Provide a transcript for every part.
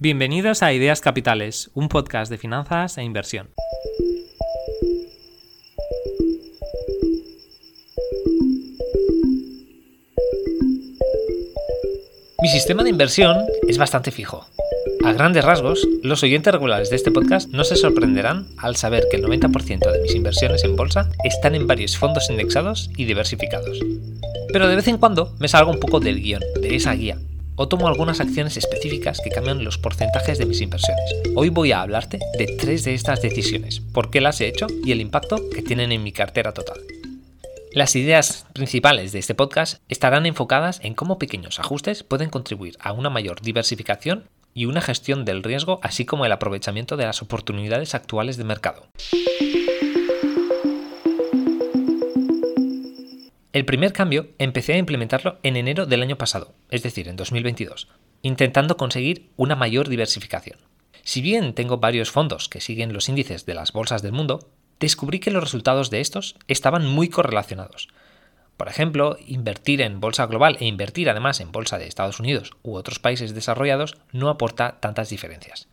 Bienvenidos a Ideas Capitales, un podcast de finanzas e inversión. Mi sistema de inversión es bastante fijo. A grandes rasgos, los oyentes regulares de este podcast no se sorprenderán al saber que el 90% de mis inversiones en bolsa están en varios fondos indexados y diversificados. Pero de vez en cuando me salgo un poco del guion, de esa guía, o tomo algunas acciones específicas que cambian los porcentajes de mis inversiones. Hoy voy a hablarte de tres de estas decisiones, por qué las he hecho y el impacto que tienen en mi cartera total. Las ideas principales de este podcast estarán enfocadas en cómo pequeños ajustes pueden contribuir a una mayor diversificación y una gestión del riesgo, así como el aprovechamiento de las oportunidades actuales de mercado. El primer cambio empecé a implementarlo en enero del año pasado, es decir, en 2022, intentando conseguir una mayor diversificación. Si bien tengo varios fondos que siguen los índices de las bolsas del mundo, descubrí que los resultados de estos estaban muy correlacionados. Por ejemplo, invertir en bolsa global e invertir además en bolsa de Estados Unidos u otros países desarrollados no aporta tantas diferencias.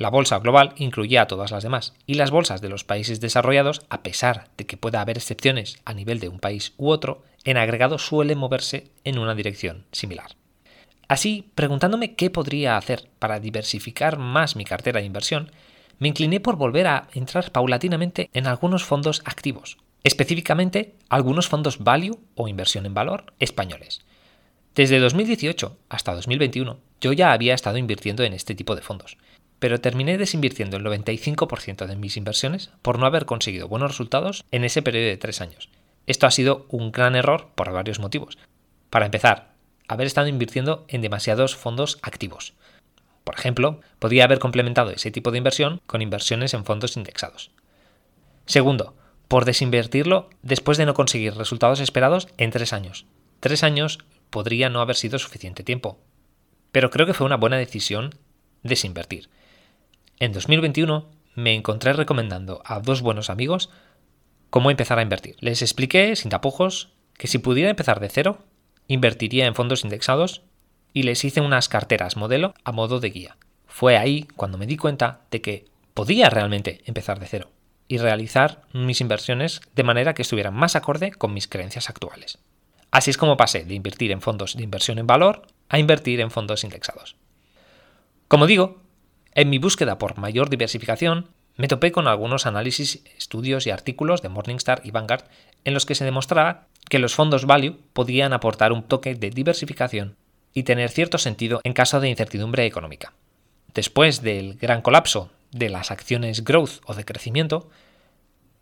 La bolsa global incluye a todas las demás, y las bolsas de los países desarrollados, a pesar de que pueda haber excepciones a nivel de un país u otro, en agregado suelen moverse en una dirección similar. Así, preguntándome qué podría hacer para diversificar más mi cartera de inversión, me incliné por volver a entrar paulatinamente en algunos fondos activos, específicamente algunos fondos value o inversión en valor españoles. Desde 2018 hasta 2021 yo ya había estado invirtiendo en este tipo de fondos, pero terminé desinvirtiendo el 95% de mis inversiones por no haber conseguido buenos resultados en ese periodo de tres años. Esto ha sido un gran error por varios motivos. Para empezar, haber estado invirtiendo en demasiados fondos activos. Por ejemplo, podría haber complementado ese tipo de inversión con inversiones en fondos indexados. Segundo, por desinvertirlo después de no conseguir resultados esperados en tres años. Tres años podría no haber sido suficiente tiempo. Pero creo que fue una buena decisión desinvertir. En 2021 me encontré recomendando a dos buenos amigos cómo empezar a invertir. Les expliqué, sin tapujos, que si pudiera empezar de cero, invertiría en fondos indexados y les hice unas carteras modelo a modo de guía. Fue ahí cuando me di cuenta de que podía realmente empezar de cero y realizar mis inversiones de manera que estuvieran más acorde con mis creencias actuales. Así es como pasé de invertir en fondos de inversión en valor a invertir en fondos indexados. Como digo, en mi búsqueda por mayor diversificación, me topé con algunos análisis, estudios y artículos de Morningstar y Vanguard en los que se demostraba que los fondos value podían aportar un toque de diversificación y tener cierto sentido en caso de incertidumbre económica. Después del gran colapso de las acciones growth o de crecimiento,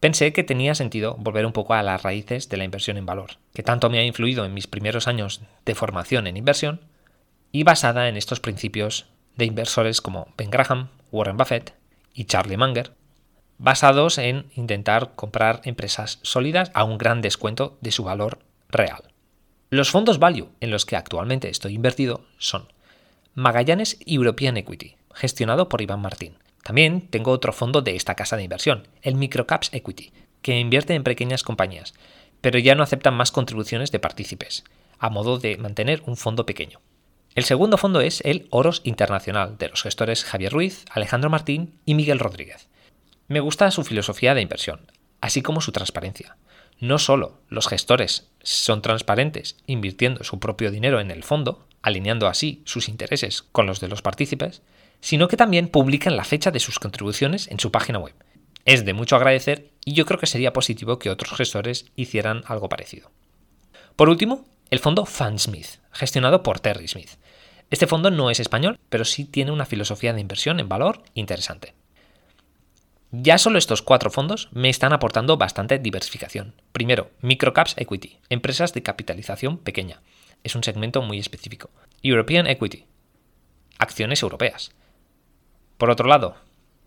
pensé que tenía sentido volver un poco a las raíces de la inversión en valor, que tanto me ha influido en mis primeros años de formación en inversión y basada en estos principios de inversores como Ben Graham, Warren Buffett y Charlie Munger, basados en intentar comprar empresas sólidas a un gran descuento de su valor real. Los fondos value en los que actualmente estoy invertido son Magallanes European Equity, gestionado por Iván Martín. También tengo otro fondo de esta casa de inversión, el Microcaps Equity, que invierte en pequeñas compañías, pero ya no aceptan más contribuciones de partícipes, a modo de mantener un fondo pequeño. El segundo fondo es el Oros Internacional, de los gestores Javier Ruiz, Alejandro Martín y Miguel Rodríguez. Me gusta su filosofía de inversión, así como su transparencia. No solo los gestores son transparentes invirtiendo su propio dinero en el fondo, alineando así sus intereses con los de los partícipes, sino que también publican la fecha de sus contribuciones en su página web. Es de mucho agradecer y yo creo que sería positivo que otros gestores hicieran algo parecido. Por último, el fondo Fansmith, gestionado por Terry Smith. Este fondo no es español, pero sí tiene una filosofía de inversión en valor interesante. Ya solo estos cuatro fondos me están aportando bastante diversificación. Primero, Microcaps Equity, empresas de capitalización pequeña. Es un segmento muy específico. European Equity, acciones europeas. Por otro lado,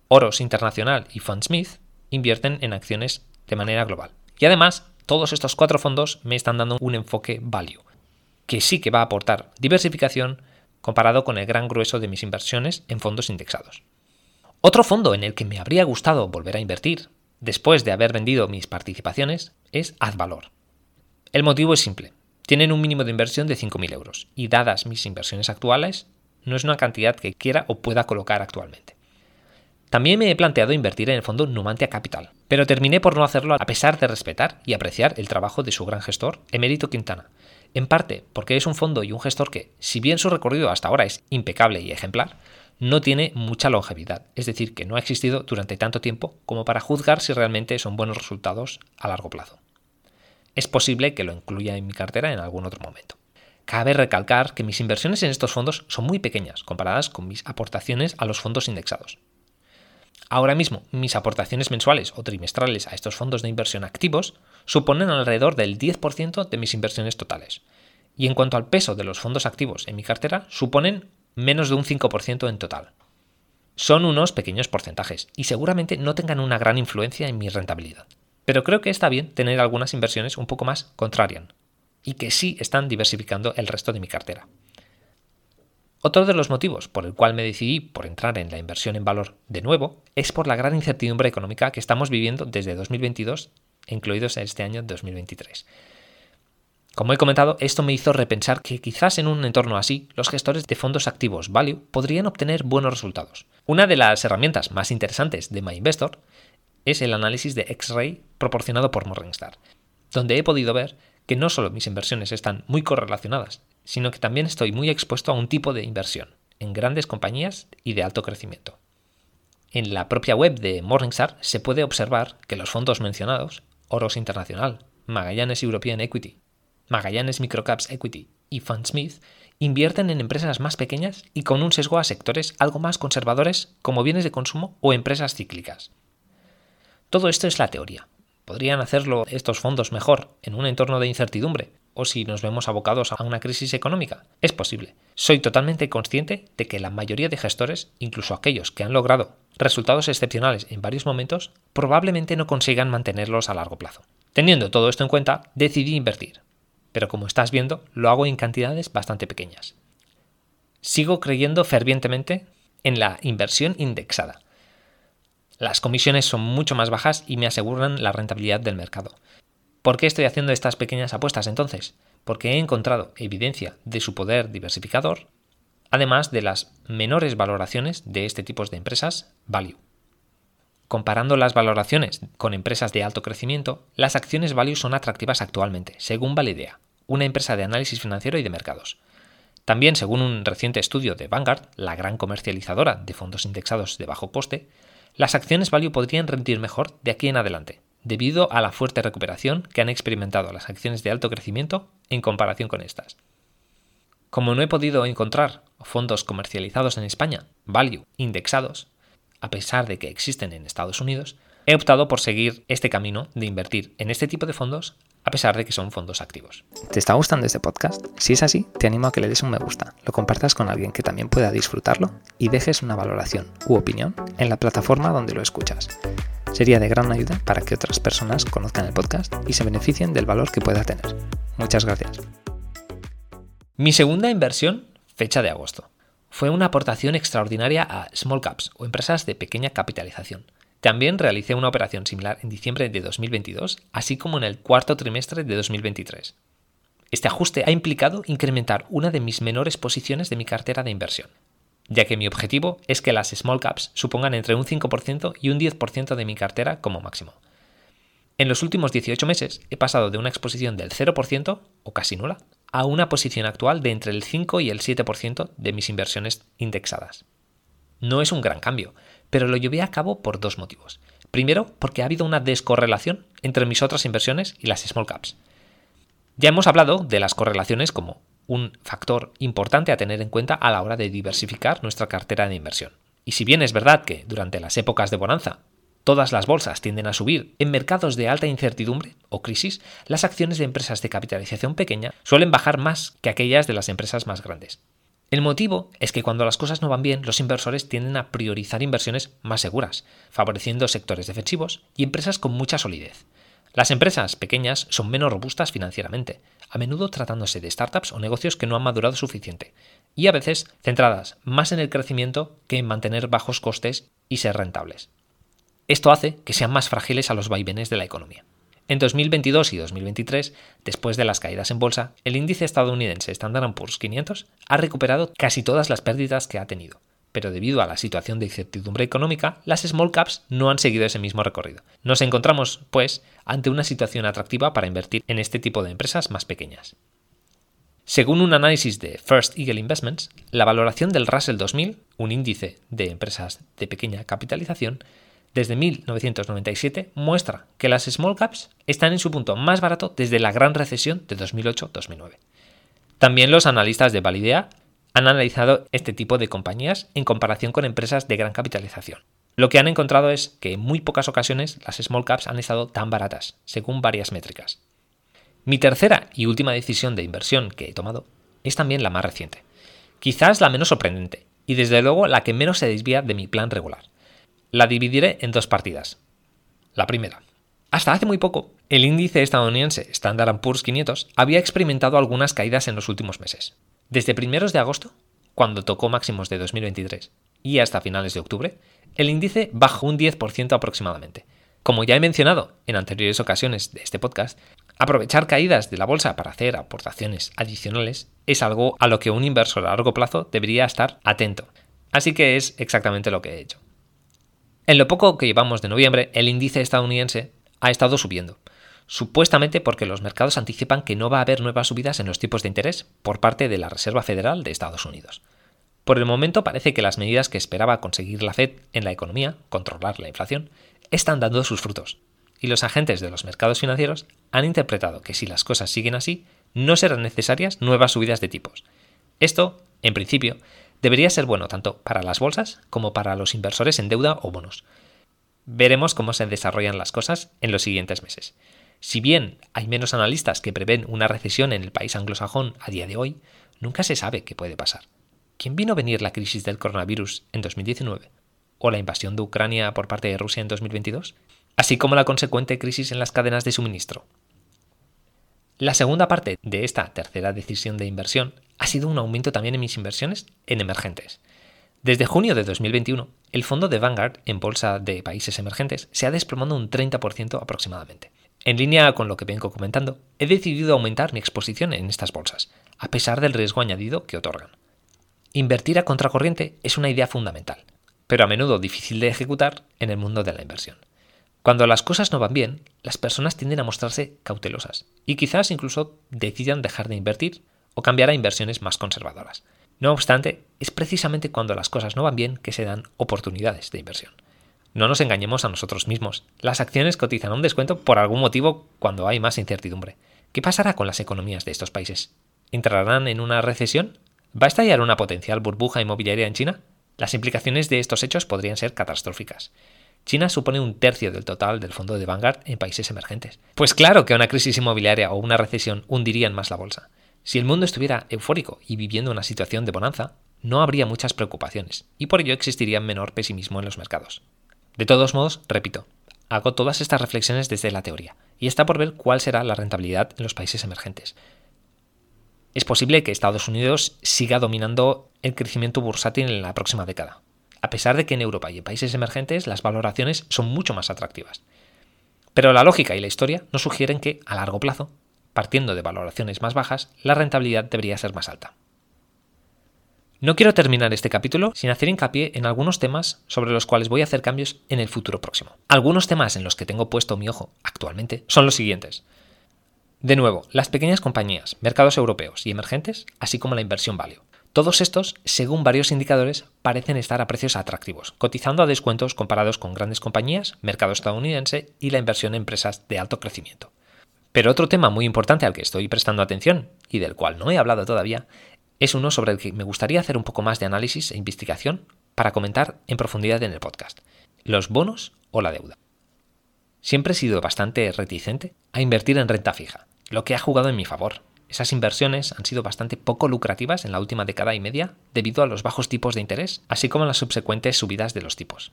Oros Internacional y Fundsmith invierten en acciones de manera global. Y además, todos estos cuatro fondos me están dando un enfoque value, que sí que va a aportar diversificación, comparado con el gran grueso de mis inversiones en fondos indexados. Otro fondo en el que me habría gustado volver a invertir, después de haber vendido mis participaciones, es AdValor. El motivo es simple. Tienen un mínimo de inversión de 5.000 euros y dadas mis inversiones actuales, no es una cantidad que quiera o pueda colocar actualmente. También me he planteado invertir en el fondo Numantia Capital, pero terminé por no hacerlo a pesar de respetar y apreciar el trabajo de su gran gestor, Emérito Quintana. En parte porque es un fondo y un gestor que, si bien su recorrido hasta ahora es impecable y ejemplar, no tiene mucha longevidad, es decir, que no ha existido durante tanto tiempo como para juzgar si realmente son buenos resultados a largo plazo. Es posible que lo incluya en mi cartera en algún otro momento. Cabe recalcar que mis inversiones en estos fondos son muy pequeñas comparadas con mis aportaciones a los fondos indexados. Ahora mismo, mis aportaciones mensuales o trimestrales a estos fondos de inversión activos suponen alrededor del 10% de mis inversiones totales. Y en cuanto al peso de los fondos activos en mi cartera, suponen menos de un 5% en total. Son unos pequeños porcentajes y seguramente no tengan una gran influencia en mi rentabilidad. Pero creo que está bien tener algunas inversiones un poco más contrarian y que sí están diversificando el resto de mi cartera. Otro de los motivos por el cual me decidí por entrar en la inversión en valor de nuevo es por la gran incertidumbre económica que estamos viviendo desde 2022, incluidos en este año 2023. Como he comentado, esto me hizo repensar que quizás en un entorno así, los gestores de fondos activos value podrían obtener buenos resultados. Una de las herramientas más interesantes de MyInvestor es el análisis de X-Ray proporcionado por Morningstar, donde he podido ver que no solo mis inversiones están muy correlacionadas, sino que también estoy muy expuesto a un tipo de inversión, en grandes compañías y de alto crecimiento. En la propia web de Morningstar se puede observar que los fondos mencionados, Oros Internacional, Magallanes European Equity, Magallanes Microcaps Equity y Fundsmith, invierten en empresas más pequeñas y con un sesgo a sectores algo más conservadores como bienes de consumo o empresas cíclicas. Todo esto es la teoría. ¿Podrían hacerlo estos fondos mejor en un entorno de incertidumbre, o si nos vemos abocados a una crisis económica? Es posible. Soy totalmente consciente de que la mayoría de gestores, incluso aquellos que han logrado resultados excepcionales en varios momentos, probablemente no consigan mantenerlos a largo plazo. Teniendo todo esto en cuenta, decidí invertir. Pero como estás viendo, lo hago en cantidades bastante pequeñas. Sigo creyendo fervientemente en la inversión indexada. Las comisiones son mucho más bajas y me aseguran la rentabilidad del mercado. ¿Por qué estoy haciendo estas pequeñas apuestas entonces? Porque he encontrado evidencia de su poder diversificador, además de las menores valoraciones de este tipo de empresas value. Comparando las valoraciones con empresas de alto crecimiento, las acciones value son atractivas actualmente, según Validea, una empresa de análisis financiero y de mercados. También, según un reciente estudio de Vanguard, la gran comercializadora de fondos indexados de bajo coste, las acciones value podrían rendir mejor de aquí en adelante, debido a la fuerte recuperación que han experimentado las acciones de alto crecimiento en comparación con estas. Como no he podido encontrar fondos comercializados en España, value, indexados, a pesar de que existen en Estados Unidos, he optado por seguir este camino de invertir en este tipo de fondos a pesar de que son fondos activos. ¿Te está gustando este podcast? Si es así, te animo a que le des un me gusta, lo compartas con alguien que también pueda disfrutarlo y dejes una valoración u opinión en la plataforma donde lo escuchas. Sería de gran ayuda para que otras personas conozcan el podcast y se beneficien del valor que pueda tener. Muchas gracias. Mi segunda inversión, fecha de agosto, fue una aportación extraordinaria a small caps o empresas de pequeña capitalización. También realicé una operación similar en diciembre de 2022, así como en el cuarto trimestre de 2023. Este ajuste ha implicado incrementar una de mis menores posiciones de mi cartera de inversión, ya que mi objetivo es que las small caps supongan entre un 5% y un 10% de mi cartera como máximo. En los últimos 18 meses he pasado de una exposición del 0% o casi nula a una posición actual de entre el 5 y el 7% de mis inversiones indexadas. No es un gran cambio, pero lo llevé a cabo por dos motivos. Primero, porque ha habido una descorrelación entre mis otras inversiones y las small caps. Ya hemos hablado de las correlaciones como un factor importante a tener en cuenta a la hora de diversificar nuestra cartera de inversión. Y si bien es verdad que durante las épocas de bonanza todas las bolsas tienden a subir, en mercados de alta incertidumbre o crisis, las acciones de empresas de capitalización pequeña suelen bajar más que aquellas de las empresas más grandes. El motivo es que cuando las cosas no van bien, los inversores tienden a priorizar inversiones más seguras, favoreciendo sectores defensivos y empresas con mucha solidez. Las empresas pequeñas son menos robustas financieramente, a menudo tratándose de startups o negocios que no han madurado suficiente, y a veces centradas más en el crecimiento que en mantener bajos costes y ser rentables. Esto hace que sean más frágiles a los vaivenes de la economía. En 2022 y 2023, después de las caídas en bolsa, el índice estadounidense Standard Poor's 500 ha recuperado casi todas las pérdidas que ha tenido. Pero debido a la situación de incertidumbre económica, las small caps no han seguido ese mismo recorrido. Nos encontramos, pues, ante una situación atractiva para invertir en este tipo de empresas más pequeñas. Según un análisis de First Eagle Investments, la valoración del Russell 2000, un índice de empresas de pequeña capitalización, desde 1997 muestra que las small caps están en su punto más barato desde la gran recesión de 2008-2009. También los analistas de Validea han analizado este tipo de compañías en comparación con empresas de gran capitalización. Lo que han encontrado es que en muy pocas ocasiones las small caps han estado tan baratas, según varias métricas. Mi tercera y última decisión de inversión que he tomado es también la más reciente. Quizás la menos sorprendente, y desde luego la que menos se desvía de mi plan regular. La dividiré en dos partidas. La primera. Hasta hace muy poco, el índice estadounidense Standard Poor's 500 había experimentado algunas caídas en los últimos meses. Desde primeros de agosto, cuando tocó máximos de 2023, y hasta finales de octubre, el índice bajó un 10% aproximadamente. Como ya he mencionado en anteriores ocasiones de este podcast, aprovechar caídas de la bolsa para hacer aportaciones adicionales es algo a lo que un inversor a largo plazo debería estar atento. Así que es exactamente lo que he hecho. En lo poco que llevamos de noviembre, el índice estadounidense ha estado subiendo, supuestamente porque los mercados anticipan que no va a haber nuevas subidas en los tipos de interés por parte de la Reserva Federal de Estados Unidos. Por el momento parece que las medidas que esperaba conseguir la Fed en la economía, controlar la inflación, están dando sus frutos, y los agentes de los mercados financieros han interpretado que si las cosas siguen así, no serán necesarias nuevas subidas de tipos. Esto, en principio, debería ser bueno tanto para las bolsas como para los inversores en deuda o bonos. Veremos cómo se desarrollan las cosas en los siguientes meses. Si bien hay menos analistas que prevén una recesión en el país anglosajón a día de hoy, nunca se sabe qué puede pasar. ¿Quién vino a venir la crisis del coronavirus en 2019? ¿O la invasión de Ucrania por parte de Rusia en 2022? Así como la consecuente crisis en las cadenas de suministro. La segunda parte de esta tercera decisión de inversión ha sido un aumento también en mis inversiones en emergentes. Desde junio de 2021, el fondo de Vanguard en bolsa de países emergentes se ha desplomado un 30% aproximadamente. En línea con lo que vengo comentando, he decidido aumentar mi exposición en estas bolsas, a pesar del riesgo añadido que otorgan. Invertir a contracorriente es una idea fundamental, pero a menudo difícil de ejecutar en el mundo de la inversión. Cuando las cosas no van bien, las personas tienden a mostrarse cautelosas y quizás incluso decidan dejar de invertir o cambiar a inversiones más conservadoras. No obstante, es precisamente cuando las cosas no van bien que se dan oportunidades de inversión. No nos engañemos a nosotros mismos. Las acciones cotizan a un descuento por algún motivo cuando hay más incertidumbre. ¿Qué pasará con las economías de estos países? ¿Entrarán en una recesión? ¿Va a estallar una potencial burbuja inmobiliaria en China? Las implicaciones de estos hechos podrían ser catastróficas. China supone un tercio del total del fondo de Vanguard en países emergentes. Pues claro que una crisis inmobiliaria o una recesión hundirían más la bolsa. Si el mundo estuviera eufórico y viviendo una situación de bonanza, no habría muchas preocupaciones, y por ello existiría menor pesimismo en los mercados. De todos modos, repito, hago todas estas reflexiones desde la teoría, y está por ver cuál será la rentabilidad en los países emergentes. Es posible que Estados Unidos siga dominando el crecimiento bursátil en la próxima década, a pesar de que en Europa y en países emergentes las valoraciones son mucho más atractivas. Pero la lógica y la historia nos sugieren que, a largo plazo, partiendo de valoraciones más bajas, la rentabilidad debería ser más alta. No quiero terminar este capítulo sin hacer hincapié en algunos temas sobre los cuales voy a hacer cambios en el futuro próximo. Algunos temas en los que tengo puesto mi ojo actualmente son los siguientes. De nuevo, las pequeñas compañías, mercados europeos y emergentes, así como la inversión value. Todos estos, según varios indicadores, parecen estar a precios atractivos, cotizando a descuentos comparados con grandes compañías, mercado estadounidense y la inversión en empresas de alto crecimiento. Pero otro tema muy importante al que estoy prestando atención y del cual no he hablado todavía es uno sobre el que me gustaría hacer un poco más de análisis e investigación para comentar en profundidad en el podcast. Los bonos o la deuda. Siempre he sido bastante reticente a invertir en renta fija, lo que ha jugado en mi favor. Esas inversiones han sido bastante poco lucrativas en la última década y media debido a los bajos tipos de interés, así como las subsecuentes subidas de los tipos.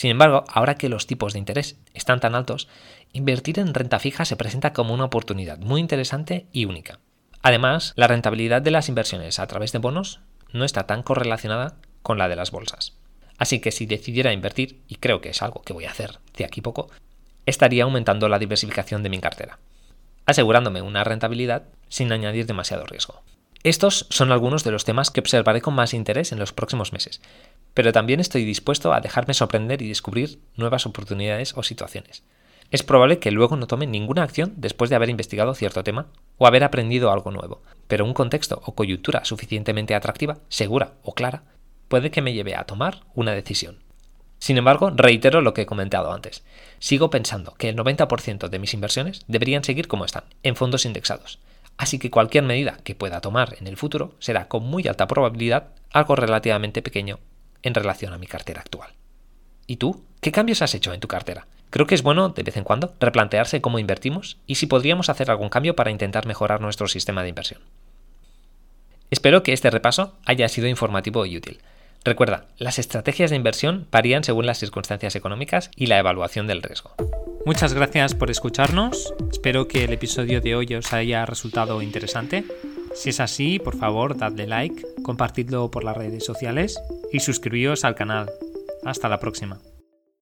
Sin embargo, ahora que los tipos de interés están tan altos, invertir en renta fija se presenta como una oportunidad muy interesante y única. Además, la rentabilidad de las inversiones a través de bonos no está tan correlacionada con la de las bolsas. Así que si decidiera invertir, y creo que es algo que voy a hacer de aquí poco, estaría aumentando la diversificación de mi cartera, asegurándome una rentabilidad sin añadir demasiado riesgo. Estos son algunos de los temas que observaré con más interés en los próximos meses, pero también estoy dispuesto a dejarme sorprender y descubrir nuevas oportunidades o situaciones. Es probable que luego no tome ninguna acción después de haber investigado cierto tema o haber aprendido algo nuevo, pero un contexto o coyuntura suficientemente atractiva, segura o clara puede que me lleve a tomar una decisión. Sin embargo, reitero lo que he comentado antes. Sigo pensando que el 90% de mis inversiones deberían seguir como están, en fondos indexados. Así que cualquier medida que pueda tomar en el futuro será con muy alta probabilidad algo relativamente pequeño en relación a mi cartera actual. ¿Y tú? ¿Qué cambios has hecho en tu cartera? Creo que es bueno, de vez en cuando, replantearse cómo invertimos y si podríamos hacer algún cambio para intentar mejorar nuestro sistema de inversión. Espero que este repaso haya sido informativo y útil. Recuerda, las estrategias de inversión varían según las circunstancias económicas y la evaluación del riesgo. Muchas gracias por escucharnos. Espero que el episodio de hoy os haya resultado interesante. Si es así, por favor, dadle like, compartidlo por las redes sociales y suscribíos al canal. Hasta la próxima.